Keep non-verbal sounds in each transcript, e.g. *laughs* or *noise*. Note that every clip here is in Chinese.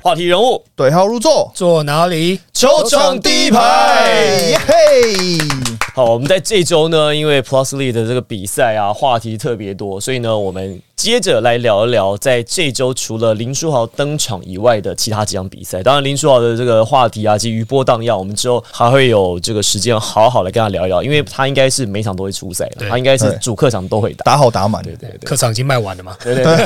话题人物对号入座，坐哪里？球场第一排耶。嘿！好，我们在这周呢，因为 Plus League 的这个比赛啊，话题特别多，所以呢，我们接着来聊一聊，在这周除了林书豪登场以外的其他几场比赛。当然，林书豪的这个话题啊，及余波荡漾，我们之后还会有这个时间好好来跟他聊一聊，因为他应该是每场都会出赛的，他应该是主客场都会打。打好打满，对对对客场已经卖完了嘛？对对对，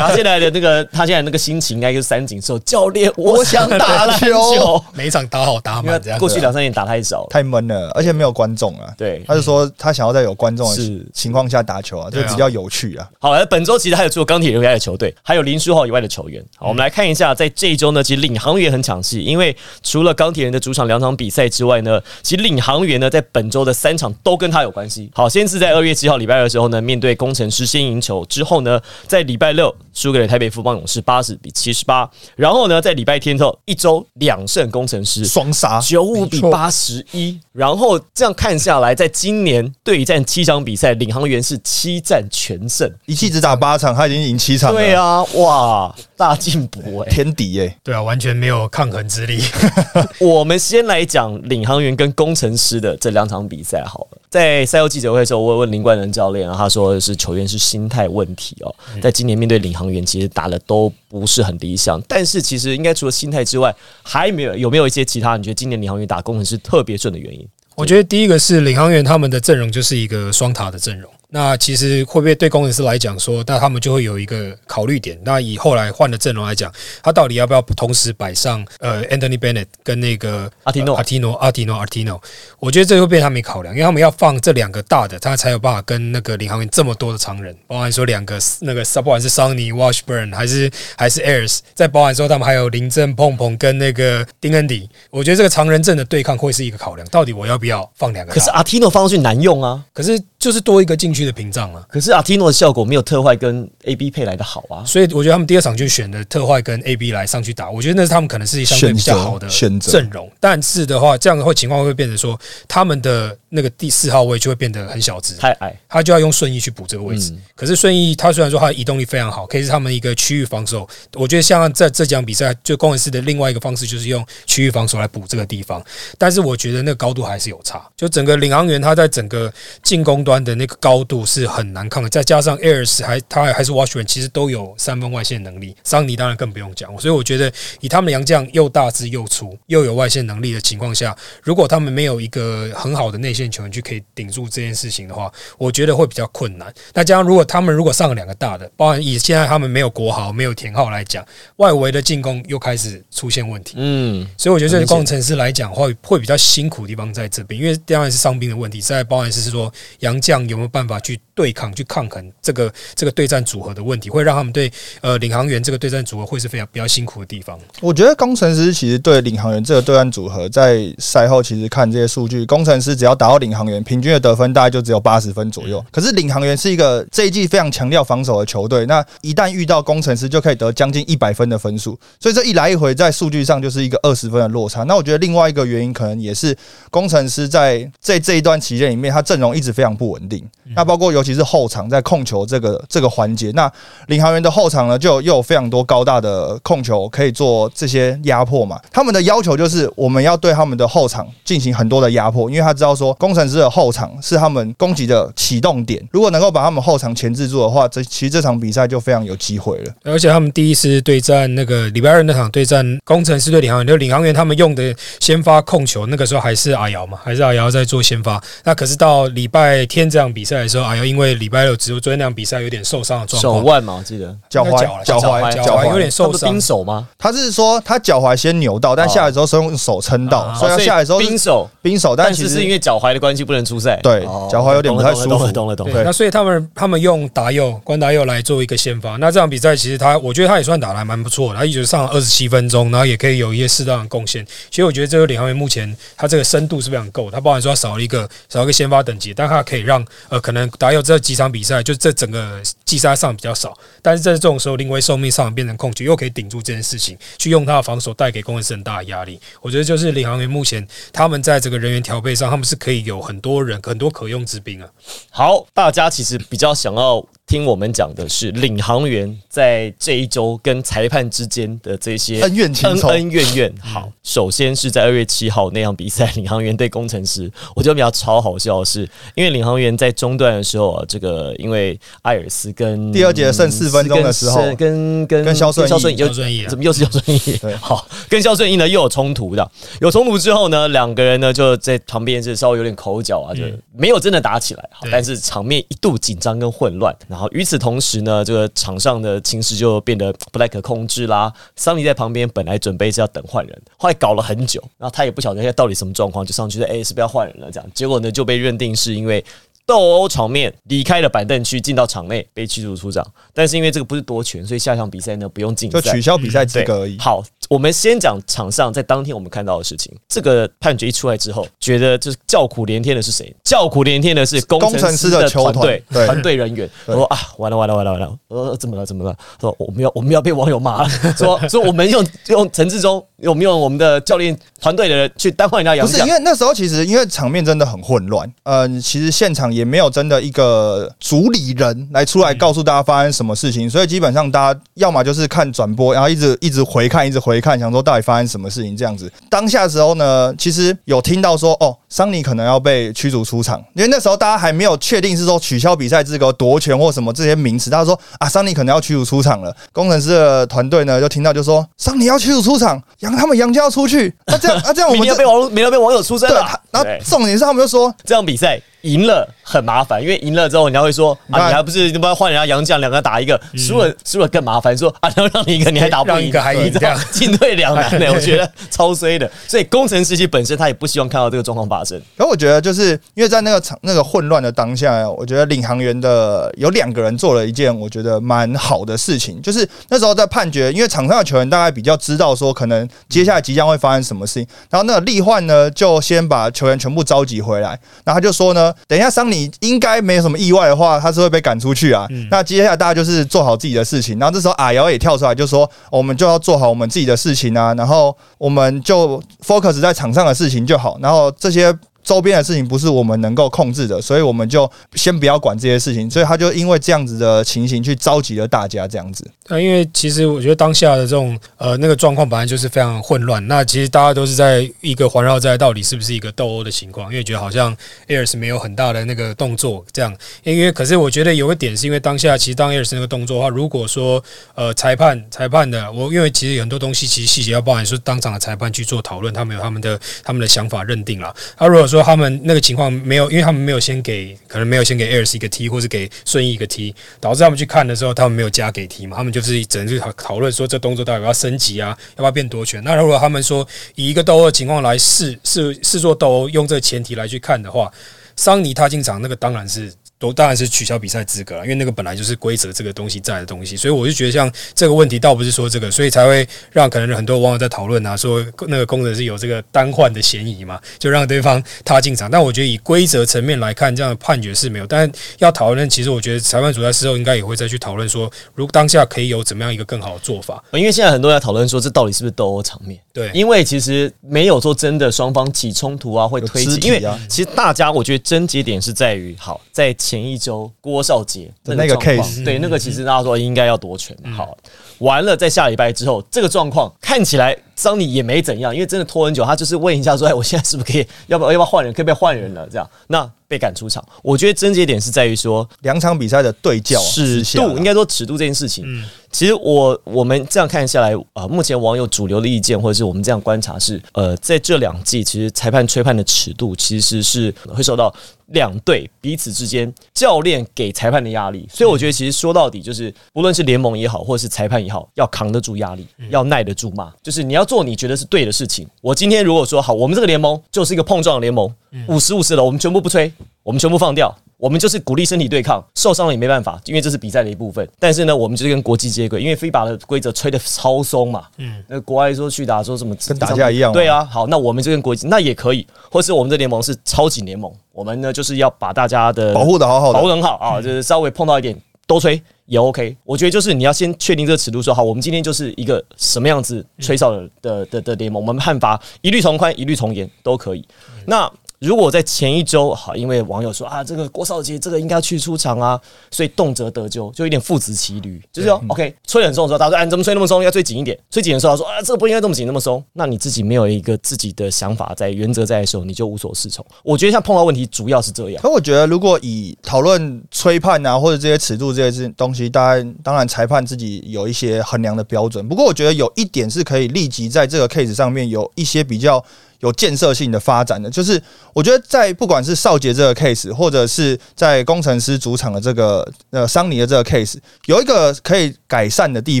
他现在的那个，他现在那个心情应该就是三井寿教练，我想打篮球。*laughs* 每场打好打因满这样。为过去两三年打太少，太闷了，而且没有观众啊。对他就说他想要在有观众的情况下打球啊，这对啊比较有趣啊。好，而本周其实还有除了钢铁人以外的球队，还有林书豪以外的球员。好，我们来看一下，在这一周呢，其实领航员很抢戏，因为除了钢铁人的主场两场比赛之外呢，其实领航员呢在本周的三场都跟他有关系。好，先是在二月七号礼拜二的时候呢，面对工程师先赢球，之后呢，在礼拜六输给了台北富邦勇士八十比七十八，然后呢，在礼拜天之后一周两胜工程师，双杀，九五比八十一，然后这样看下来，在今年对战七场比赛，领航员是七战全胜。一气只打八场，他已经赢七场了。对，啊，哇，大进步哎！天敌耶！对啊，完全没有抗衡之力。*laughs* 我们先来讲领航员跟工程师的这两场比赛好了。在赛后记者会的时候，我有问林冠仁教练啊，他说是球员是心态问题哦。在今年面对领航员，其实打的都不是很理想，但是其实应该除了心态之外，还没有有没有一些其他你觉得今年领航员打工程师特别顺的原因？我觉得第一个是领航员他们的阵容就是一个双塔的阵容。那其实会不会对工程师来讲说，那他们就会有一个考虑点。那以后来换的阵容来讲，他到底要不要同时摆上呃 Anthony Bennett 跟那个阿提诺阿提诺、阿提诺、阿提诺？我觉得这会被他们考量，因为他们要放这两个大的，他才有办法跟那个领航员这么多的常人，包含说两个那个不管是桑尼、Washburn 还是还是 Airs，再包含说他们还有林正、碰碰跟那个丁恩迪。我觉得这个常人阵的对抗会是一个考量，到底我要不要放两个？可是阿提诺放上去难用啊，可是就是多一个禁区的屏障了。可是阿提诺的效果没有特坏跟 A B 配来的好啊。所以我觉得他们第二场就选的特坏跟 AB 来上去打，我觉得那是他们可能是相对比较好的选择阵容。但是的话，这样的话情况会变成说，他们的那个第四号位就会变得很小只，太矮，他就要用顺义去补这个位置。嗯可是顺义他虽然说他的移动力非常好，可以是他们一个区域防守。我觉得像在这场比赛，就工程师的另外一个方式就是用区域防守来补这个地方。但是我觉得那个高度还是有差，就整个领航员他在整个进攻端的那个高度是很难抗的，再加上 Airs 还他还是 Washburn，其实都有三分外线能力，桑尼当然更不用讲。所以我觉得以他们洋将又大只又粗又有外线能力的情况下，如果他们没有一个很好的内线球员去可以顶住这件事情的话，我觉得会比较困难。那加上如果他们如果上了两个大的，包含以现在他们没有国豪、没有田浩来讲，外围的进攻又开始出现问题。嗯，所以我觉得对工程师来讲会会比较辛苦的地方在这边，因为当然是伤兵的问题，再包含是说杨将有没有办法去对抗、去抗衡这个这个对战组合的问题，会让他们对呃领航员这个对战组合会是非常比较辛苦的地方。我觉得工程师其实对领航员这个对战组合，在赛后其实看这些数据，工程师只要打到领航员，平均的得分大概就只有八十分左右。可是领航员是一个这一季非常强调防守的球队，那一旦遇到工程师，就可以得将近一百分的分数。所以这一来一回，在数据上就是一个二十分的落差。那我觉得另外一个原因，可能也是工程师在这这一段期间里面，他阵容一直非常不稳定。那包括尤其是后场在控球这个这个环节，那领航员的后场呢，就又有非常多高大的控球可以做这些压迫嘛。他们的要求就是我们要对他们的后场进行很多的压迫，因为他知道说工程师的后场是他们攻击的启动点，如果能够把他们后场钳制住的话，这其实这场比赛就非常有机会了。而且他们第一次对战那个礼拜二那场对战工程师对领航员，就领航员他们用的先发控球，那个时候还是阿瑶嘛，还是阿瑶在做先发。那可是到礼拜天这场比赛的时候，阿瑶因为礼拜六只有昨天那场比赛有点受伤的状手，腕嘛，我记得脚踝脚踝踝脚脚踝踝有点受伤他不是冰。手吗？他是说他脚踝先扭到，但下来之后是用手撑到，啊所以他下来之后冰手，冰手，但其实但是是因为脚踝的关系不能出赛。对哦脚踝有点不太舒服懂了懂了那所以他们他们用达佑关达佑来做一个先发。那这场比赛其实他，我觉得他也算打的还蛮不错的，他一直上了二十七分钟，然后也可以有一些适当的贡献。其实我觉得这个领航员目前他这个深度是非常够，他包含说他少了一个少了一个先发等级，但他可以让呃可能达佑这几场比赛就这整个季赛上比较少，但是在这种时候临危受命上变成控球，又可以顶住这件事情，去用他的防守带给工程师很大的压力。我觉得就是领航员目前他们在这个人员调配上，他们是可以有很多人很多可用之兵啊。好，大家其实比较想要听我们讲的是领航员在这一周跟裁判之间的这些恩怨情仇恩恩怨怨。好，首先是在二月七号那场比赛，领航员对工程师，我觉得比较超好笑的是，因为领航员在中段的时候啊，这个因为艾尔斯跟第二节剩四分钟的时候跟跟跟肖顺义肖顺义又肖顺义啊怎么又是肖顺义对？好，跟肖顺义呢又有冲突的，有冲突之后呢，两个人呢就在旁边是稍微有点口角啊，就没有真的打起来，好但是场面一度紧张跟混乱。然后与此同时呢，这个场上的情势就变得不太可控制啦。桑尼在旁边本来准备是要等换人，后来搞了很久，然后他也不晓得现在到底什么状况，就上去说：“哎、是不是要换人了？”这样，结果呢就被认定是因为。斗殴场面离开了板凳区，进到场内被驱逐出场。但是因为这个不是夺权，所以下一场比赛呢不用竞赛，就取消比赛资格而已。好，我们先讲场上在当天我们看到的事情。这个判决一出来之后，觉得就是叫苦连天的是谁？叫苦连天的是工工程程师的球团队团队人员。*laughs* 我说啊，完了完了完了完了，呃，怎么了怎么了？说我们要我们要被网友骂了，*laughs* 说说我们用用陈志忠，我们用我们的教练团队的人去单换人家杨将不是因。为那时候其实因为场面真的很混乱，嗯、其实现场也没有真的一个主理人来出来告诉大家发生什么事情，所以基本上大家要么就是看转播，然后一直一直回看，一直回看，想说到底发生什么事情这样子。当下的时候呢，其实有听到说哦，桑尼可能要被驱逐出场，因为那时候大家还没有确定是说取消比赛资格、夺权或什么这些名词，大家说啊，桑尼可能要驱逐出场了。工程师的团队呢就听到就说桑尼要驱逐出场，杨他们杨家要出去，那这样那这样我们要被网要被网友出声了然后重点是他们就说，这场比赛赢了很麻烦，因为赢了之后，人家会说啊，你还不是你不要换人家杨将，两个打一个，输了输了更麻烦，说 *laughs* 啊，然后让你一个你还打不赢，一个还赢你这样。*laughs* 进退两难呢，*laughs* 我觉得超衰的。所以工程师其实本身他也不希望看到这个状况发生。可我觉得就是因为在那个场那个混乱的当下，我觉得领航员的有两个人做了一件我觉得蛮好的事情，就是那时候在判决，因为场上的球员大概比较知道说可能接下来即将会发生什么事情，然后那个利焕呢就先把球员全部召集回来，然后他就说呢，等一下桑尼应该没有什么意外的话，他是会被赶出去啊。那接下来大家就是做好自己的事情，然后这时候阿瑶也跳出来就说，哦我们就要做好我们自己的事情啊，然后我们就 focus 在场上的事情就好，然后这些。周边的事情不是我们能够控制的，所以我们就先不要管这些事情。所以他就因为这样子的情形去召集了大家，这样子。那因为其实我觉得当下的这种呃那个状况本来就是非常混乱，那其实大家都是在一个环绕在到底是不是一个斗殴的情况，因为觉得好像 Airs 没有很大的那个动作这样，因为可是我觉得有个点是因为当下其实当 Airs 那个动作的话，如果说呃裁判裁判的我因为其实有很多东西其实细节要包含说当场的裁判去做讨论，他们有他们的他们的想法认定了。他、如果说说他们那个情况没有，因为他们没有先给可能没有先给 Airs 一个 T，或是给顺义一个 T，导致他们去看的时候他们没有加给 T 嘛，他们就是只能去讨讨论说这动作到底要不要升级啊，要不要变夺权。那如果他们说以一个斗殴的情况来试试试做斗殴，用这个前提来去看的话，桑尼他进场那个当然是。都当然是取消比赛资格了，因为那个本来就是规则这个东西在的东西，所以我就觉得像这个问题倒不是说这个，所以才会让可能很多网友在讨论啊，说那个工人是有这个单换的嫌疑嘛，就让对方他进场。但我觉得以规则层面来看，这样的判决是没有。但要讨论，其实我觉得裁判组在事后应该也会再去讨论说，如果当下可以有怎么样一个更好的做法。因为现在很多人在讨论说，这到底是不是斗殴场面？对，因为其实没有说真的双方起冲突啊，会推挤。因为其实大家我觉得症结点是在于，好，在前一周郭少杰的那个 case 对那个其实大家说应该要夺权。好，完了在下礼拜之后，这个状况看起来桑尼也没怎样，因为真的拖很久，他就是问一下说，哎，我现在是不是可以，*laughs* 要不要要不要换人，可不可以换人了？这样，那被赶出场。我觉得症结点是在于说，两场比赛的对调尺度，应该说尺度这件事情，其实我我们这样看下来啊、目前网友主流的意见，或者是我们这样观察是，呃，在这两季，其实裁判吹判的尺度其实是会受到两队彼此之间教练给裁判的压力，所以我觉得其实说到底就是，不论是联盟也好，或者是裁判也好，要扛得住压力，要耐得住骂，就是你要做你觉得是对的事情。我今天如果说好，我们这个联盟就是一个碰撞的联盟，五十五十的，我们全部不吹，我们全部放掉。我们就是鼓励身体对抗，受伤了也没办法，因为这是比赛的一部分。但是呢，我们就是跟国际接轨，因为 FIBA 的规则吹的超松嘛。嗯，那国外说去打说什么跟打架一样嘛对啊，好，那我们就跟国际那也可以，或是我们的联盟是超级联盟，我们呢就是要把大家的保护的好好的。保护得很好啊，就是稍微碰到一点都吹也 OK。我觉得就是你要先确定这个尺度，说好，我们今天就是一个什么样子吹哨的的的的联盟，我们判罚一律从宽，一律从严都可以。那如果在前一周好，因为网友说啊，这个郭少杰这个应该去出场啊，所以动辄得咎，就有点父子骑驴，就是说 OK 吹得很松的时候，大家说哎，怎么吹那么松？应该吹紧一点。吹紧的时候，他说啊，这个不应该这么紧那么松。那你自己没有一个自己的想法在原则在的时候，你就无所适从。我觉得像碰到问题，主要是这样。可我觉得，如果以讨论吹判啊，或者这些尺度这些东西，当然当然裁判自己有一些衡量的标准。不过我觉得有一点是可以立即在这个 case 上面有一些比较。有建设性的发展的，就是我觉得在不管是少杰这个 case，或者是在工程师主场的这个呃桑尼的这个 case，有一个可以改善的地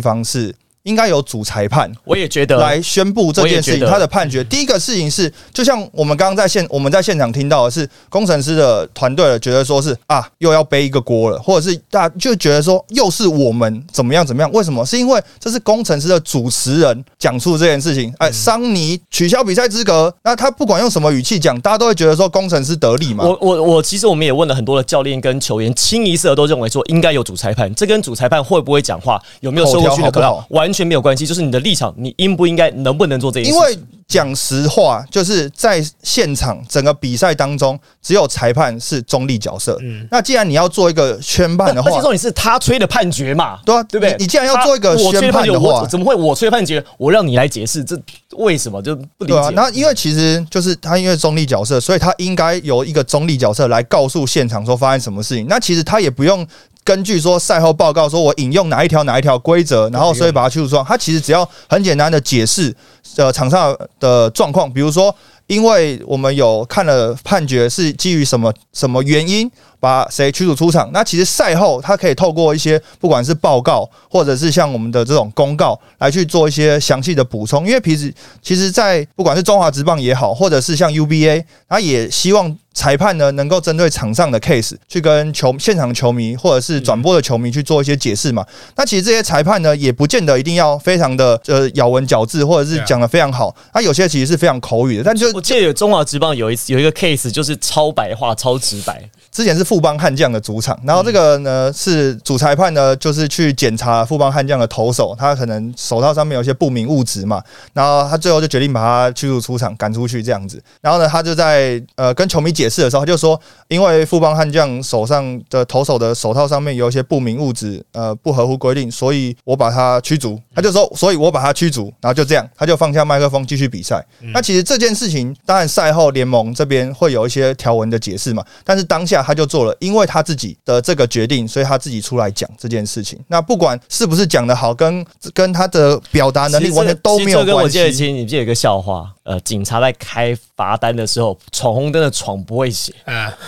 方是。应该有主裁判，我也觉得来宣布这件事情，他的判决。第一个事情是，就像我们刚刚在现我们在现场听到的是，工程师的团队觉得说是啊，又要背一个锅了，或者是大就觉得说又是我们怎么样怎么样？为什么？是因为这是工程师的主持人讲出这件事情。哎，桑尼取消比赛资格，那他不管用什么语气讲，大家都会觉得说工程师得利嘛。我我我，其实我们也问了很多的教练跟球员，清一色都认为说应该有主裁判。这跟主裁判会不会讲话，有没有收过去的可能完全没有关系，就是你的立场，你应不应该，能不能做这件事？因为讲实话，就是在现场整个比赛当中，只有裁判是中立角色。嗯，那既然你要做一个宣判的话，而且重点是他吹的判决嘛，对啊，对不对？你既然要做一个宣判的话，怎么会我吹判决？我让你来解释，这为什么就不理解？那因为其实就是他因为中立角色，所以他应该由一个中立角色来告诉现场说发生什么事情。那其实他也不用。根据说赛后报告，说我引用哪一条哪一条规则，然后所以把它去除状。他其实只要很简单的解释呃场上的状况，比如说，因为我们有看了判决是基于什么什么原因把谁驱逐出场。那其实赛后他可以透过一些不管是报告或者是像我们的这种公告来去做一些详细的补充。因为平时其实，在不管是中华职棒也好，或者是像 UBA，他也希望。裁判呢，能够针对场上的 case 去跟球现场球迷或者是转播的球迷去做一些解释嘛？那其实这些裁判呢，也不见得一定要非常的呃咬文嚼字，或者是讲的非常好。他有些其实是非常口语的。但就我记得有中华职棒有一次有一个 case，就是超白话、超直白。之前是富邦悍将的主场，然后这个呢是主裁判呢，就是去检查富邦悍将的投手，他可能手套上面有一些不明物质嘛，然后他最后就决定把他驱逐出场，赶出去这样子。然后呢，他就在呃跟球迷解释的时候，他就说，因为富邦悍将手上的投手的手套上面有一些不明物质，呃不合乎规定，所以我把他驱逐。他就说，所以我把他驱逐，然后就这样，他就放下麦克风继续比赛。那其实这件事情，当然赛后联盟这边会有一些条文的解释嘛，但是当下。他就做了，因为他自己的这个决定，所以他自己出来讲这件事情。那不管是不是讲的好，跟跟他的表达能力完全都没有关系。跟我记得，其实你记得一个笑话。呃，警察在开罚单的时候，闯红灯的闯不会写，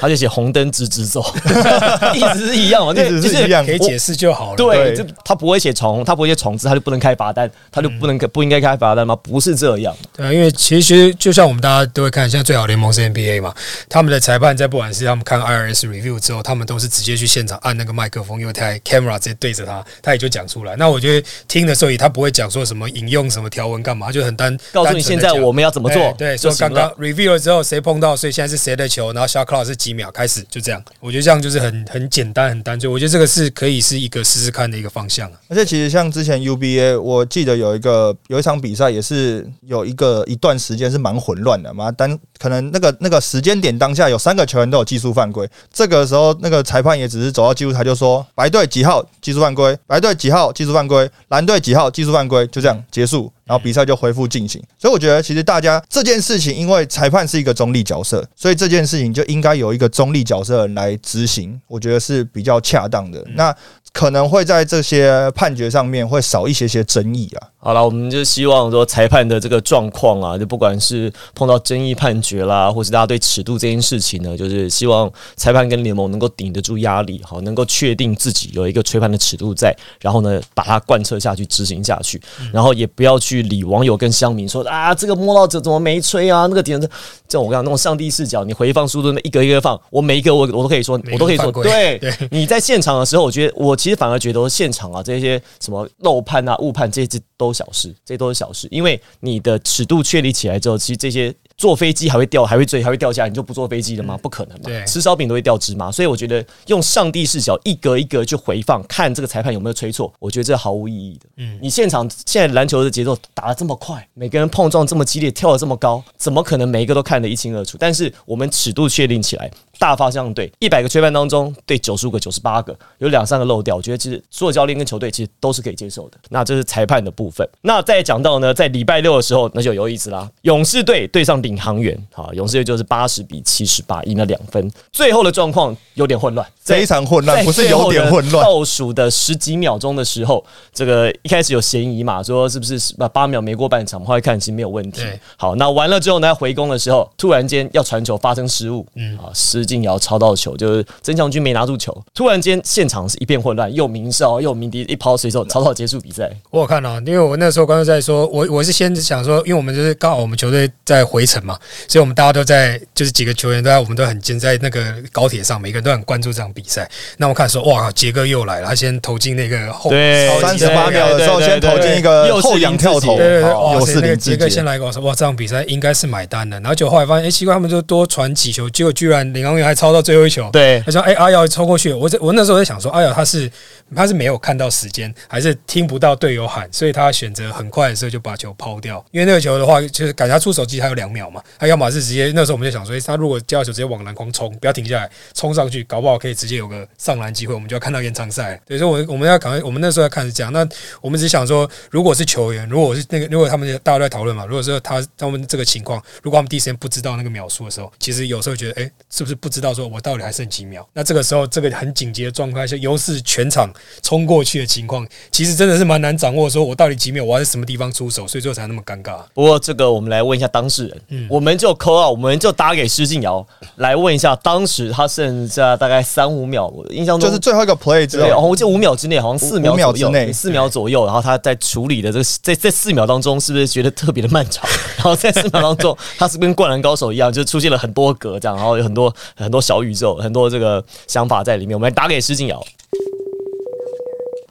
他就写红灯直直走，*laughs* 意思是一样嘛？意思是一样，可以解释就好了。对，这他不会写闯红，他不会写闯字，他就不能开罚单，他就不能不应该开罚单吗？不是这样。对，因为其实就像我们大家都会看，现在最好联盟是 NBA 嘛，他们的裁判在不管是他们看 IRS review 之后，他们都是直接去现场按那个麦克风，用台 camera 直接对着他，他也就讲出来。那我觉得听的时候，他不会讲说什么引用什么条文干嘛，就很单告诉你现在我们要。怎么做？对，说刚刚 review 了之后，谁碰到，所以现在是谁的球，然后 shot clock 是几秒开始，就这样。我觉得这样就是很很简单，很单纯。我觉得这个是可以是一个试试看的一个方向。而且其实像之前 UBA，我记得有一个有一场比赛，也是有一个一段时间是蛮混乱的嘛。但可能那个那个时间点当下有三个球员都有技术犯规，这个时候那个裁判也只是走到技术台就说白队几号技术犯规，白队几号技术犯规，蓝队几号技术犯规，就这样结束。然后比赛就恢复进行，所以我觉得其实大家这件事情，因为裁判是一个中立角色，所以这件事情就应该有一个中立角色来执行，我觉得是比较恰当的。那可能会在这些判决上面会少一些些争议啊。好了，我们就希望说裁判的这个状况啊，就不管是碰到争议判决啦，或是大家对尺度这件事情呢，就是希望裁判跟联盟能够顶得住压力，好，能够确定自己有一个吹判的尺度在，然后呢，把它贯彻下去、执行下去，然后也不要去理网友跟乡民说啊，这个摸到者怎么没吹啊？那个点这这种我讲那种上帝视角，你回放速度那一个一个放，我每一个我我都可以说，我都可以说，对，你在现场的时候，我觉得我其实反而觉得现场啊这些什么漏判啊、误判这些都。小事，这都是小事，因为你的尺度确立起来之后，其实这些坐飞机还会掉，还会坠，还会掉下来，你就不坐飞机了吗？不可能嘛对！吃烧饼都会掉芝麻，所以我觉得用上帝视角一格一格去回放，看这个裁判有没有吹错，我觉得这毫无意义的。嗯，你现场现在篮球的节奏打得这么快，每个人碰撞这么激烈，跳得这么高，怎么可能每一个都看得一清二楚？但是我们尺度确定起来，大方向对，一百个吹判当中对九十五个、九十八个，有两三个漏掉，我觉得其实所有教练跟球队其实都是可以接受的。那这是裁判的部分。那再讲到呢，在礼拜六的时候，那就有意思啦。勇士队对上领航员，啊，勇士队就是八十比七十八赢了两分。最后的状况有点混乱，非常混乱，不是有点混乱。倒数的十几秒钟的时候，这个一开始有嫌疑嘛，说是不是把八秒没过半场？后来看其实没有问题。好，那完了之后呢，回攻的时候，突然间要传球发生失误，嗯啊，施晋尧抄到球，就是曾祥军没拿住球，突然间现场是一片混乱，又鸣哨又鸣笛，一抛随手草草结束比赛。我有看到，因为我那时候观众在说，我我是先想说，因为我们就是刚好我们球队在回程嘛，所以我们大家都在，就是几个球员都在，我们都很近在那个高铁上，每个人都很关注这场比赛。那我看说，哇，杰哥又来了，他先投进那个后对超级38秒的时候先投进一个又后仰跳投对对对，哇塞，又是那个杰哥先来跟我说，哇，这场比赛应该是买单的。然后就后来发现，哎，奇怪，他们就多传几球，结果居然员还超到最后一球。对他说：“哎、阿瑶抽过去。我在我那时候在想说，阿瑶他是他是没有看到时间，还是听不到队友喊，所以他选择很快的时候就把球抛掉。因为那个球的话，就是感觉他出手机还有两秒嘛，他要么是直接那时候我们就想说，哎他如果接到球直接往篮筐冲，不要停下来，冲上去，搞不好可以直接有个上篮机会，我们就要看到延长赛。对，所以我我们要赶快，我们那时候要看是这样。那我们只想说，如果是球员，如果是那个，如果他们大家都在讨论嘛，如果说他他们这个情况，如果他们第一时间不知道那个秒数的时候，其实有时候觉得，哎、是不是不知道说我到底还剩几秒？那这个时候，这个很紧急的状态下，优势全场冲过去的情况，其实真的是蛮难掌握，说我到底几秒，我要在什么地方出手，所以最后才那么尴尬。不过这个我们来问一下当事人，嗯我们就扣啊，我们就打给施静瑶来问一下，当时他剩下大概三五秒，我印象中就是最后一个 play 之对，哦，后，我记得五秒之内，好像四秒左右之内四秒左右，然后他在处理的这个在在四秒当中，是不是觉得特别的漫长？然后在四秒当中，他是跟灌篮高手一样，就出现了很多格这样，然后有很多很多小宇宙，很多这个想法在里面。我们来打给施晋尧。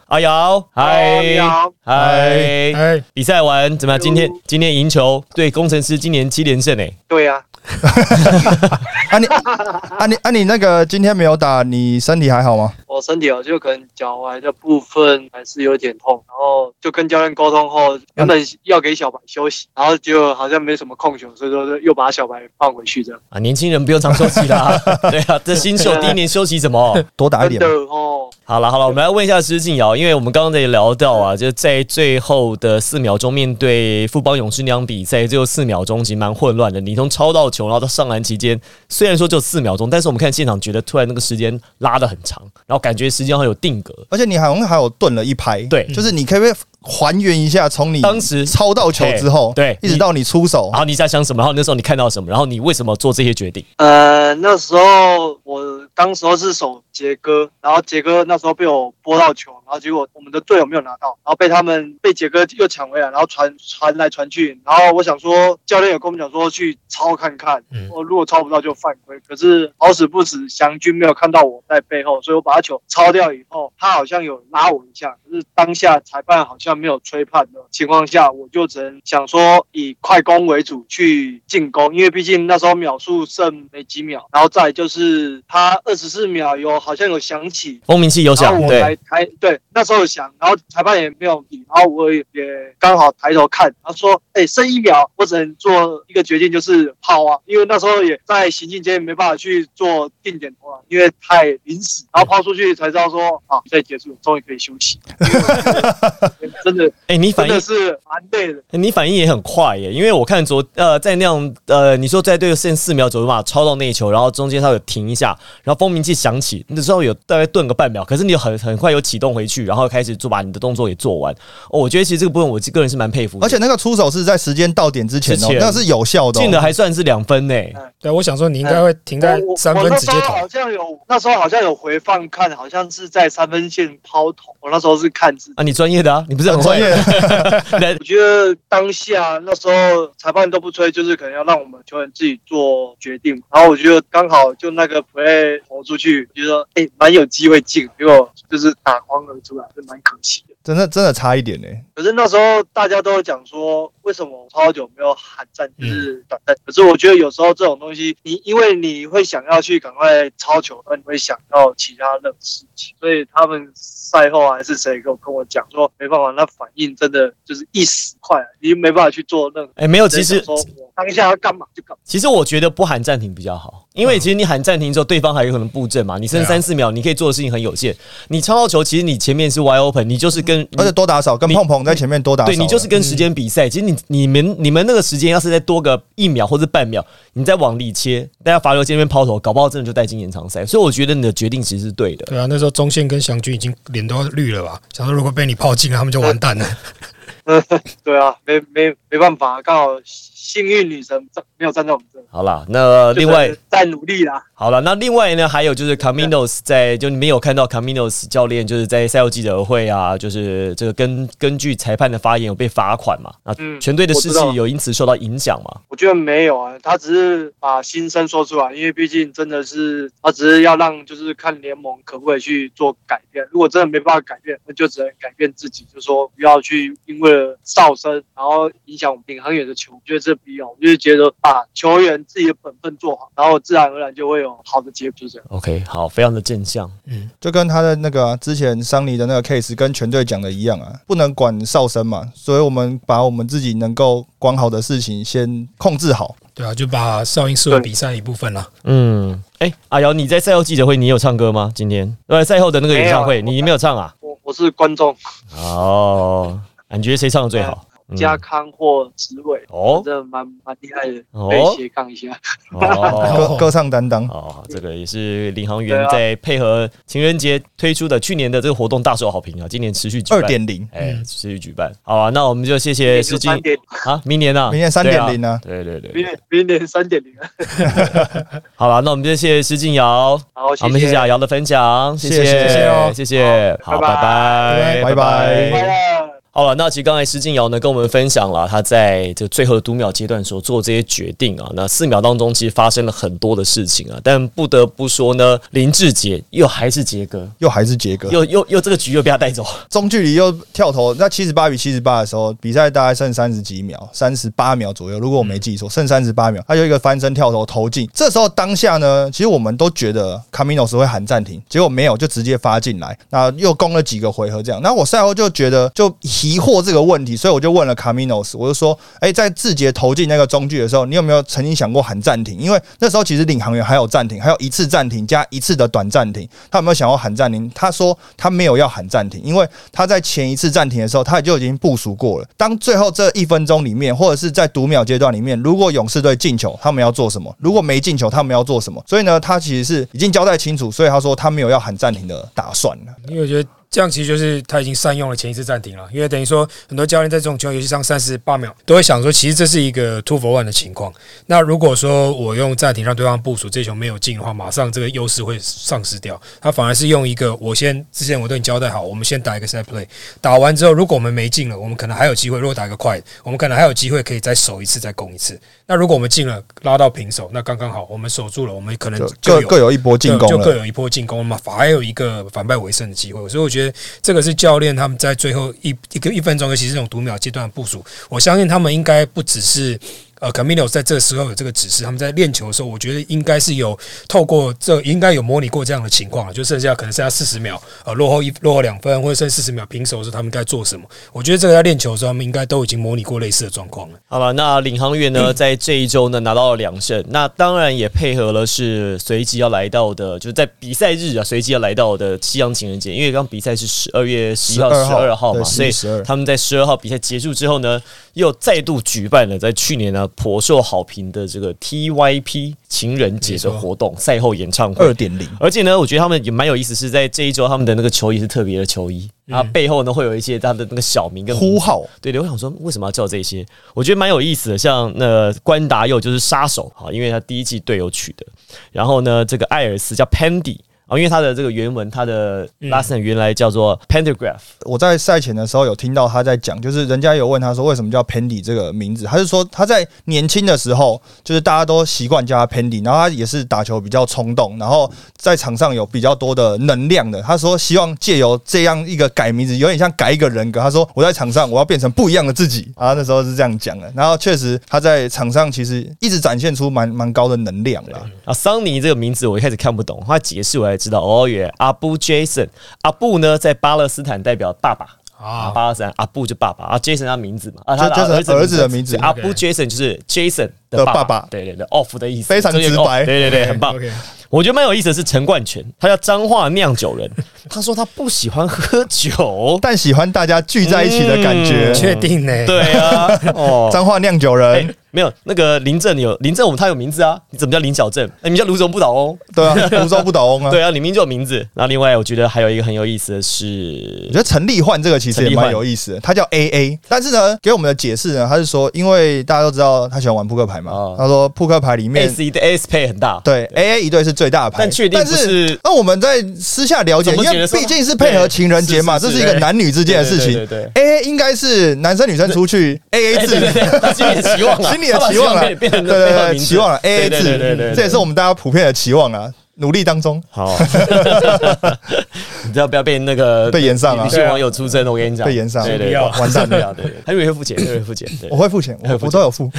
阿瑶，嗨，嗨，哎，比赛完怎么样？今天今天赢球，对工程师今年七连胜诶、对呀、啊 *laughs* 你啊你啊你那个今天没有打，你身体还好吗？我身体哦，就可能脚踝的部分还是有点痛，然后就跟教练沟通后，原本要给小白休息，然后结果好像没什么控球，所以说又把小白放回去这样。啊，年轻人不用常休息啦。*laughs* 对啊，这新秀第一年休息什么？*laughs* 多打一真点的。哦，好了好了，我们来问一下施晋尧，因为我们刚刚也聊到啊，就在最后的四秒钟面对富邦勇士那场比赛，最后四秒钟其实蛮混乱的。你从超到球，然后到上篮期间，虽然说就四秒钟，但是我们看现场觉得突然那个时间拉的很长，然后感觉时间好像有定格。而且你好像还有顿了一拍，对就是你可不可以还原一下，从你当时抄到球之后，对一直到你出手然，后你在想什么？然后那时候你看到什么？然后你为什么做这些决定？呃，那时候我当时候是守杰哥，然后杰哥那时候被我拨到球，然后结果我们的队友没有拿到，然后被他们被杰哥又抢回来，然后传传来传去，然后我想说教练有跟我们讲说去抄看看，嗯。我如果抄不到就犯规，可是好死不死祥军没有看到我在背后，所以我把他球抄掉以后，他好像有拉我一下，可是当下裁判好像没有吹判的情况下，我就只能想说以快攻为主去进攻，因为毕竟那时候秒数剩没几秒，然后再就是他二十四秒有好像有响起，蜂鸣器有响，我对。才抬对，那时候有响，然后裁判也没有理，然后我也也刚好抬头看，他说：“哎、剩一秒，我只能做一个决定，就是抛啊，因为那时候也在行进间没办法去做定点投篮，因为太临时，然后抛出去才知道说，啊，赛结束，终于可以休息。*laughs* 真的哎、你反应真的是蛮累的，你反应也很快耶，因为我看昨呃在那样呃，你说在队剩四秒左右嘛，超到那一球，然后中间他有停一下，然后风鸣器响起，那时候有大概顿个半秒，可是你有很很快又启动回去，然后开始做把你的动作给做完。哦，我觉得其实这个部分我个人是蛮佩服的，而且那个出手是在时间到点之前哦前，那是有效的哦。进的还算是两分呢。对，我想说你应该会停在三分直接投时候好。像有那时候好像有回放看，好像是在三分线抛投，我那时候是看字。啊，你专业的啊，你不是很专业？*laughs* 来我觉得当下那时候裁判都不吹，就是可能要让我们球员自己做决定。然后我觉得刚好就那个 play 投出去，觉得哎蛮有机会进，结果就是打光而出来，是蛮可惜的。真的真的差一点呢、可是那时候大家都有讲说，为什么超久没有喊战，就是短暂。可是我觉得有时候这种东西，你因为你会想要去赶快超球，那你会想到其他的事情，所以他们赛后还是谁跟我跟我讲说，没办法，那反应真的就是一时快，你没办法去做任何。哎、没有，其实当下要干嘛就干嘛。其实我觉得不喊暂停比较好，因为其实你喊暂停之后，对方还有可能布阵嘛，你剩三四秒，你可以做的事情很有限。你超到球，其实你前面是 wide open，你就是跟而且多打少，跟你碰碰在前面多打少，对你就是跟时间比赛。其实你你们你们那个时间要是再多个一秒或者半秒，你再往里切，大家罚球线那边抛投，搞不好真的就带进延长赛。所以我觉得你的决定其实是对的。对啊，那时候中线跟祥军已经脸都绿了吧？想说如果被你泡进了，他们就完蛋了。*laughs* 对啊，没没没办法，刚好幸运女神站没有站在我们这。好了，那另外就是在努力啦。好了，那另外呢，还有就是 Caminos 在就你们有看到 Caminos 教练就是在赛后记者会啊，就是这个根根据裁判的发言有被罚款嘛？那嗯全队的士气有因此受到影响嘛？我觉得没有啊，他只是把心声说出来，因为毕竟真的是他只是要让就是看联盟可不可以去做改变。如果真的没办法改变，那就只能改变自己，就说不要去因为了哨声，然后影响我们领航员的球。我觉得这必要，我就是觉得把球员自己的本分做好，然后自然而然就会有好的结果，就这样。OK，好，非常的正向。嗯就跟他的那个啊、之前桑尼的那个 case 跟全队讲的一样啊，不能管哨声嘛，所以我们把我们自己能够管好的事情先控制好。对啊，就把哨音视为比赛一部分了。嗯，哎、阿瑶，你在赛后记者会你有唱歌吗？今天对赛后的那个演唱会，你没有唱啊？我我是观众，哦，啊你觉得谁唱的最好？嗯。加康或职位，哦。真的蛮蛮厉害的，哦。可以斜杠一下。哦。歌歌唱担当，哦，这个也是领航员在配合情人节推出的去年的这个活动大受好评啊，今年持续举办。二点零，哎，持续举办。好啊，那我们就谢谢施金，啊，明年啊，明年3.0啊。对对对对，明年明年三点零。*laughs* 好了，那我们就谢谢施静瑶，好，我们谢谢阿瑶的分享，谢谢。谢谢谢谢哦。谢谢，好，拜拜。拜拜，拜快乐。好了，那其实刚才施静瑶呢跟我们分享了他在这最后的读秒阶段所做这些决定啊。那四秒当中其实发生了很多的事情啊，但不得不说呢，林志杰又还是杰哥，又还是杰哥，又又又这个局又被他带走。中距离又跳投，那七十八比七十八的时候，比赛大概剩三十几秒，三十八秒左右，如果我没记错，剩三十八秒，他有一个翻身跳投投进。这时候当下呢，其实我们都觉得 Caminos 会喊暂停，结果没有，就直接发进来，那又攻了几个回合这样。那我赛后就觉得就疑惑这个问题，所以我就问了 Caminos，我就说，哎、在志杰投进那个中距的时候，你有没有曾经想过喊暂停？因为那时候其实领航员还有暂停，还有一次暂停加一次的短暂停，他有没有想要喊暂停？他说他没有要喊暂停，因为他在前一次暂停的时候，他就已经部署过了。当最后这一分钟里面，或者是在读秒阶段里面，如果勇士队进球，他们要做什么？如果没进球，他们要做什么？所以呢，他其实是已经交代清楚，所以他说他没有要喊暂停的打算了。因为我觉得这样其实就是他已经善用了前一次暂停了，因为等于说很多教练在这种球游戏上三十八秒都会想说，其实这是一个 two for one 的情况。那如果说我用暂停让对方部署这球没有进的话，马上这个优势会丧失掉。他反而是用一个我先之前我对你交代好，我们先打一个 set play，打完之后如果我们没进了，我们可能还有机会。如果打一个快，我们可能还有机会可以再守一次，再攻一次。那如果我们进了，拉到平手，那刚刚好，我们守住了，我们可能就各各有一波进攻了。就各有一波进攻嘛，反而还有一个反败为胜的机会。所以我觉得觉这个是教练他们在最后一一个一分钟，尤其是这种读秒阶段的部署，我相信他们应该不只是。呃 i n o 在这个时候有这个指示，他们在练球的时候，我觉得应该是有透过这应该有模拟过这样的情况了，就剩下可能剩下四十秒，呃，落后一落后两分，或者剩四十秒平手的时候，他们该做什么？我觉得这个在练球的时候，他们应该都已经模拟过类似的状况了。好了，那领航员呢，在这一周呢拿到了两胜，那当然也配合了是随即要来到的，就是在比赛日啊，随即要来到的西洋情人节，因为刚比赛是十二月十一号、十二号嘛，对所以11 12他们在十二号比赛结束之后呢，又再度举办了在去年呢颇受好评的这个 TYP 情人节的活动赛后演唱会二。点零，而且呢，我觉得他们也蛮有意思，是在这一周他们的那个球衣是特别的球衣，啊，背后呢会有一些他的那个小名跟名呼号对对，我想说为什么要叫这些？我觉得蛮有意思的，像那关达佑就是杀手哈，因为他第一季队友取的，然后呢，这个艾尔斯叫 Pandy。啊，因为他的这个原文，他的 last name 原来叫做 Pendergraph，我在赛前的时候有听到他在讲，就是人家有问他说为什么叫 Pendy 这个名字，他是说他在年轻的时候，就是大家都习惯叫他 Pendy，然后他也是打球比较冲动，然后在场上有比较多的能量的。他说希望借由这样一个改名字，有点像改一个人格。他说我在场上我要变成不一样的自己啊，那时候是这样讲的。然后确实他在场上其实一直展现出蛮蛮高的能量啦。啊，桑尼这个名字我一开始看不懂，他解释我才知道，哦耶，阿布 Jason，阿布呢在巴勒斯坦代表爸爸。啊，啊，巴勒斯坦阿布就爸爸啊，Jason 他名字嘛，啊，他的 Jason 儿子的名字。阿布 Jason 就是 Jason 的爸爸爸对对对，off 的意思，非常直白对对对，很棒。我觉得蛮有意思的是陈冠全，他叫彰化酿酒人，他说他不喜欢喝酒，*laughs* 但喜欢大家聚在一起的感觉。嗯确定呢？对啊，*laughs* 哦。彰化酿酒哎、人，没有那个林正有林正，我们他有名字啊，你怎么叫林小正？哎、你叫泸州不倒翁，对啊，泸州不倒翁啊。*laughs* 对啊，你明明就有名字。然后另外，我觉得还有一个很有意思的是我觉，得陈立焕这个其实也蛮有意思的，他叫 A A，但是呢，给我们的解释呢，他是说，因为大家都知道他喜欢玩扑克牌嘛，哦他说扑克牌里面 A C 的 A S 配很大，对 A A 一对是最大的牌，但确定不是那我们在私下了解，因为怎么觉得说毕竟是配合情人节嘛，对是是这是一个男女之间的事情。对对对。A A 应该是男生女生出去 A 哎 A 制，对对对，他心里的期望啊，*laughs* 心里的期望了，对他把变成对对，期望了 A A 对对对对对制，这也是我们大家普遍的期望啊，努力当中。好，*laughs* 你知道不要被那个被延上啊。女性网友出征，我跟你讲，被延上。对对完蛋了。对对，他以为会付钱，他以为会付钱，对。我会付钱，我我都有付。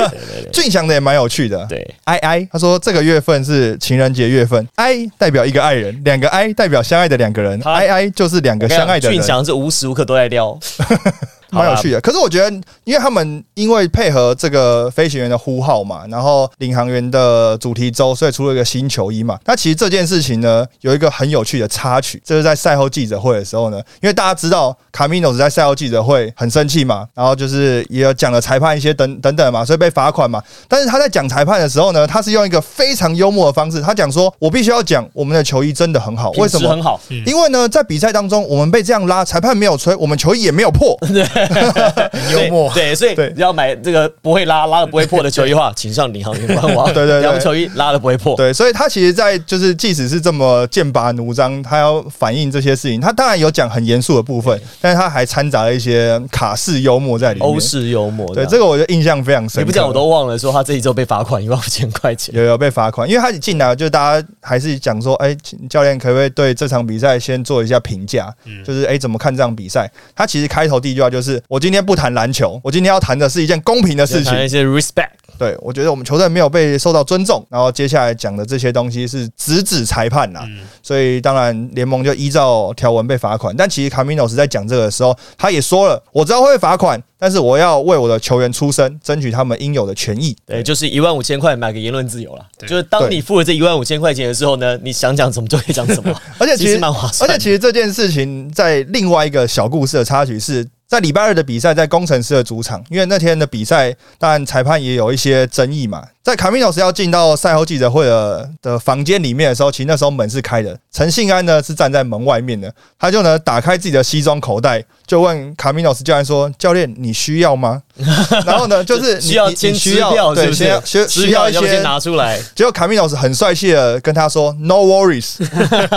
*laughs* 俊祥的也蛮有趣的，对。I I，他说这个月份是情人节月份，I 代表一个爱人，两个 I 代表相爱的两个人他，I I 就是两个相爱的俊人，祥是无时无刻都在撩，*laughs* 蛮有趣的。可是我觉得，因为他们因为配合这个飞行员的呼号嘛，然后领航员的主题周，所以出了一个新球衣嘛。那其实这件事情呢，有一个很有趣的插曲，就是在赛后记者会的时候呢，因为大家知道卡米诺在赛后记者会很生气嘛，然后就是也有讲了裁判一些等 *laughs* 等等嘛，所以被罚款嘛。但是他在讲裁判的时候呢，他是用一个非常幽默的方式，他讲说：“我必须要讲，我们的球衣真的很好，为什么？很好？因为呢，在比赛当中，我们被这样拉，裁判没有吹，我们球衣也没有破。*laughs* 很 *laughs* 幽默。对，所以对要买这个不会拉、拉的不会破的球衣的话，*laughs* 请上领航员官网。对对对两球衣拉的不会破。对，所以他其实，在就是即使是这么剑拔弩张，他要反映这些事情，他当然有讲很严肃的部分，但是他还掺杂了一些卡式幽默在里面。欧式幽默。对，这个我就印象非常深。你不讲我都忘了，说他这一周被罚款一万五千块钱。有有被罚款，因为他一进来就大家还是讲说，哎、请教练可不可以对这场比赛先做一下评价？就是哎、怎么看这场比赛？他其实开头第一句话就是：我今天不谈篮球，我今天要谈的是一件公平的事情谈。一些 respect，对，我觉得我们球队没有被受到尊重，然后接下来讲的这些东西是直指裁判呐、所以当然联盟就依照条文被罚款。但其实卡米诺斯在讲这个的时候，他也说了，我知道会被罚款，但是我要为我的球员出声，争取他们应有的权益。对，就是一万五千块买个言论自由了。就是当你付了这一万五千块钱的时候呢，你想讲什么就可以讲什么，*laughs* 而且其实蛮划算。而且其实这件事情在另外一个小故事的插曲是。在礼拜二的比赛，在工程师的主场，因为那天的比赛，当然裁判也有一些争议嘛。在卡米诺斯要进到赛后记者会的的房间里面的时候，其实那时候门是开的，陈信安呢是站在门外面的，他就呢打开自己的西装口袋，就问卡米诺斯教练说：“教练，你需要吗？” *laughs* 然后呢，就是你需要先需要对，票是不是需要？需需要一些拿出来。结果卡米诺斯很帅气的跟他说 “No worries”，*laughs*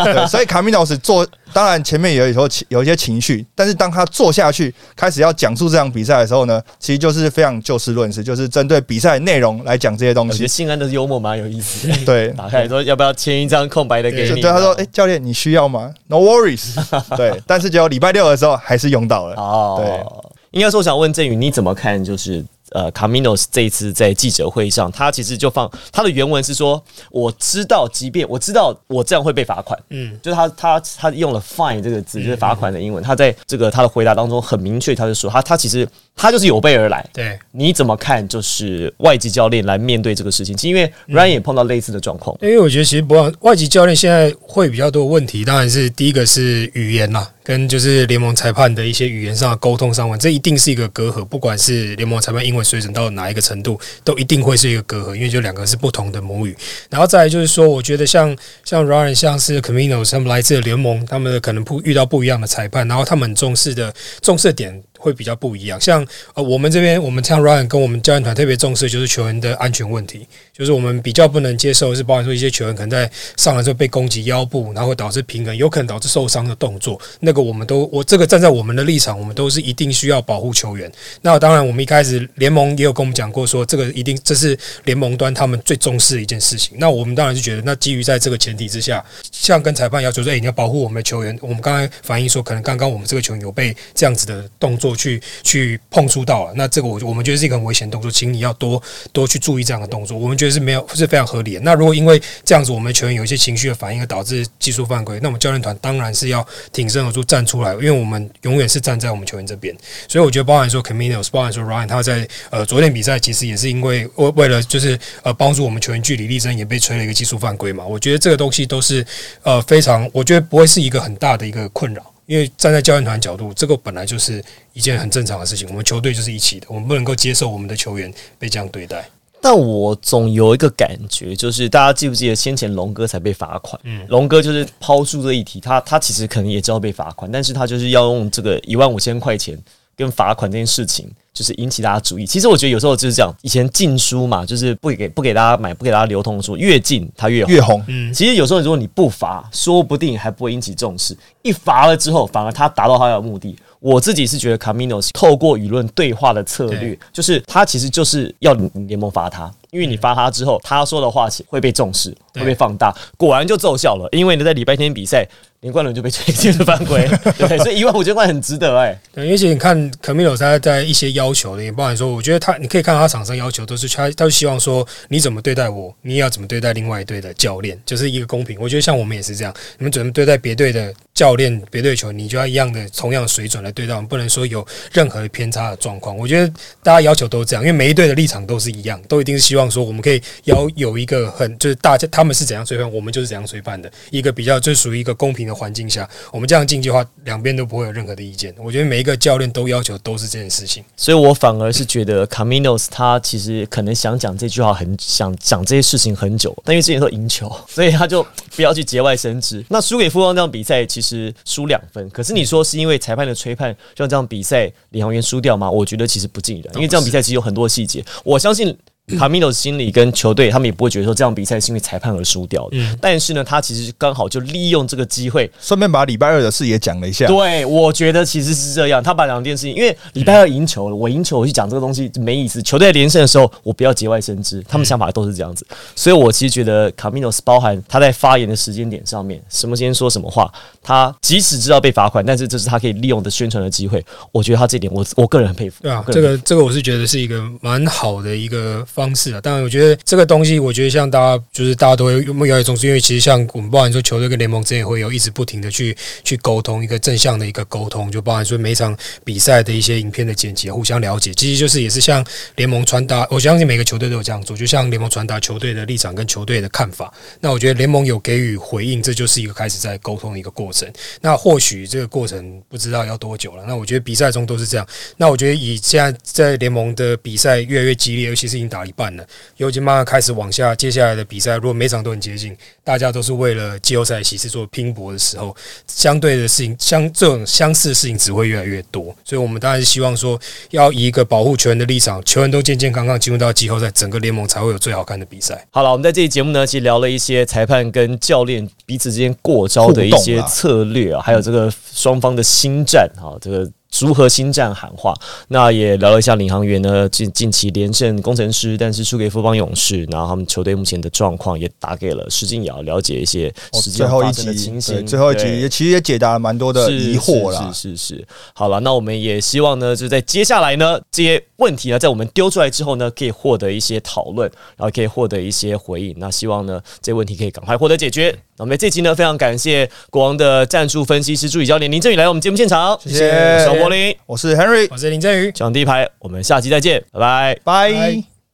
对，所以卡米诺斯坐，当然前面也有有有一些情绪，但是当他坐下去开始要讲述这场比赛的时候呢，其实就是非常就事论事，就是针对比赛内容来讲这些东西我觉得。信安的幽默蛮有意思的。*laughs* 对，打开来说要不要签一张空白的给你？就对他说：“哎、教练，你需要吗？No worries。*laughs* ”对，但是结果礼拜六的时候还是用到了。哦，对，应该说我想问振宇，你怎么看？就是呃，Caminos 这一次在记者会上，他其实就放他的原文是说，我知道，即便我知道我这样会被罚款，嗯，就是他他他用了 fine 这个字，就是罚款的英文。他在这个他的回答当中很明确，他就说他他其实他就是有备而来。对，你怎么看？就是外籍教练来面对这个事情，因为 Ryan 也碰到类似的状况。因为我觉得其实不外籍教练现在会比较多问题，当然是第一个是语言啦，跟就是联盟裁判的一些语言上的沟通上面，这一定是一个隔阂。不管是联盟裁判英文水准到哪一个程度，都一定会是一个隔阂，因为就两个是不同的母语。然后再来就是说，我觉得像像 Ryan 像是 Camino 他们来自联盟，他们可能不遇到不一样的裁判，然后他们重视的重视的点会比较不一样。像呃，我们这边我们像 Ryan 跟我们教练团特别重视就是球员的安全问题，就是我们比较不能接受是，包含说一些球员可能在上来之后被攻击腰部，然后会导致平衡，有可能导致受伤的动作，那个我们都我这个站在我们的立场，我们都是一定需要保护球员。那当然，我们一开始联盟也有跟我们讲过，说这个一定这是联盟端他们最重视的一件事情。那我们当然是觉得，那基于在这个前提之下，像跟裁判要求说，哎、你要保护我们的球员。我们刚才反映说，可能刚刚我们这个球员有被这样子的动作去去碰触到了，那这个我我们觉得是一个很危险的动作，请你要多多去注意这样的动作。我们觉得是没有是非常合理的。那如果因为这样子，我们球员有一些情绪的反应而导致技术犯规，那我们教练团当然是要挺身而出站出来，因为我们永远是站在我们球员这边。所以我觉得，包含说 Caminos，包含说 Ryan，他在呃昨天比赛其实也是因为为为了就是呃帮助我们球员据理力争，也被吹了一个技术犯规嘛。我觉得这个东西都是呃非常，我觉得不会是一个很大的一个困扰。因为站在教练团角度，这个本来就是一件很正常的事情。我们球队就是一起的，我们不能够接受我们的球员被这样对待。但我总有一个感觉，就是大家记不记得先前龙哥才被罚款？嗯，龙哥就是抛出这一题，他他其实可能也知道被罚款，但是他就是要用这个一万五千块钱跟罚款这件事情，就是引起大家注意。其实我觉得有时候就是这样，以前禁书嘛，就是不给不给大家买，不给大家流通的书，越禁它越红。越红，嗯，其实有时候如果你不罚，说不定还不会引起重视；一罚了之后，反而他达到他的目的。我自己是觉得 Camino 透过舆论对话的策略，就是他其实就是要联盟罚他，因为你罚他之后，他说的话会被重视，会被放大，果然就奏效了。因为呢，在礼拜天比赛，连冠伦就被吹进了犯规，对，所以一万五千块很值得哎、对，而且你看 Camilo 他在一些要求的，也包含说，我觉得他你可以看到他场上要求都是他，他希望说你怎么对待我，你也要怎么对待另外一队的教练，就是一个公平。我觉得像我们也是这样，你们怎么对待别队的教练、别队球，你就要一样的同样水准来对待我们，不能说有任何偏差的状况。我觉得大家要求都是这样，因为每一队的立场都是一样，都一定是希望说我们可以要有一个很就是大家他们是怎样吹判，我们就是怎样吹判的一个比较就属于一个公平的环境下，我们这样竞技的话，两边都不会有任何的意见。我觉得每一个教练都要求都是这件事情。所以我反而是觉得 Caminos 他其实可能想讲这句话很想讲这些事情很久，但因为之前说赢球，所以他就不要去节外生枝。那输给富邦这场比赛其实输两分，可是你说是因为裁判的吹判让这场比赛李航员输掉吗？我觉得其实不尽然，因为这场比赛其实有很多细节，我相信。卡米诺心里跟球队，他们也不会觉得说这场比赛是因为裁判而输掉的。但是呢，他其实刚好就利用这个机会，顺便把礼拜二的事也讲了一下。对，我觉得其实是这样。他把两件事情，因为礼拜二赢球了，我赢球我去讲这个东西没意思。球队连胜的时候，我不要节外生枝。他们想法都是这样子，所以我其实觉得卡米诺斯包含他在发言的时间点上面，什么时间说什么话，他即使知道被罚款，但是这是他可以利用的宣传的机会。我觉得他这点，我我个人很佩服。对啊这个这个我是觉得是一个蛮好的一个方式啊。当然，我觉得这个东西，我觉得像大家就是大家都会越来越重视，因为其实像我们包含说球队跟联盟之间也会有一直不停的去去沟通，一个正向的一个沟通，就包含说每一场比赛的一些影片的剪辑，互相了解，其实就是也是像联盟传达，我相信每个球队都有这样做，就像联盟传达球队的立场跟球队的看法。那我觉得联盟有给予回应，这就是一个开始在沟通的一个过程。那或许这个过程不知道要多久了。那我觉得比赛中都是这样。那我觉得以现在在联盟的比赛越来越激烈，尤其是已经打一半了，尤其慢慢开始往下，接下来的比赛如果每场都很接近，大家都是为了季后赛席次做拼搏的时候，相对的事情相这种相似的事情只会越来越多。所以我们当然是希望说，要以一个保护球员的立场，球员都健健康康进入到季后赛，整个联盟才会有最好看的比赛。好了，我们在这期节目呢，其实聊了一些裁判跟教练彼此之间过招的一些策略啊，还有这个双方的心战啊，这个。如何新战喊话？那也聊了一下领航员呢，近近期连胜工程师，但是输给富邦勇士，然后他们球队目前的状况也打给了施晋尧，了解一些哦实际最后发生的集情，形。对，最后一集对也其实也解答了蛮多的是疑惑啦。是是是是，好了，那我们也希望呢，就在接下来呢，这些问题呢，在我们丢出来之后呢，可以获得一些讨论，然后可以获得一些回应。那希望呢，这些问题可以赶快获得解决。那我们这期呢，非常感谢国王的战术分析师助理教练林振宇来我们节目现场，谢谢我是柏林，我是 Henry，我是林振宇。讲第一排，我们下期再见，拜拜。拜拜。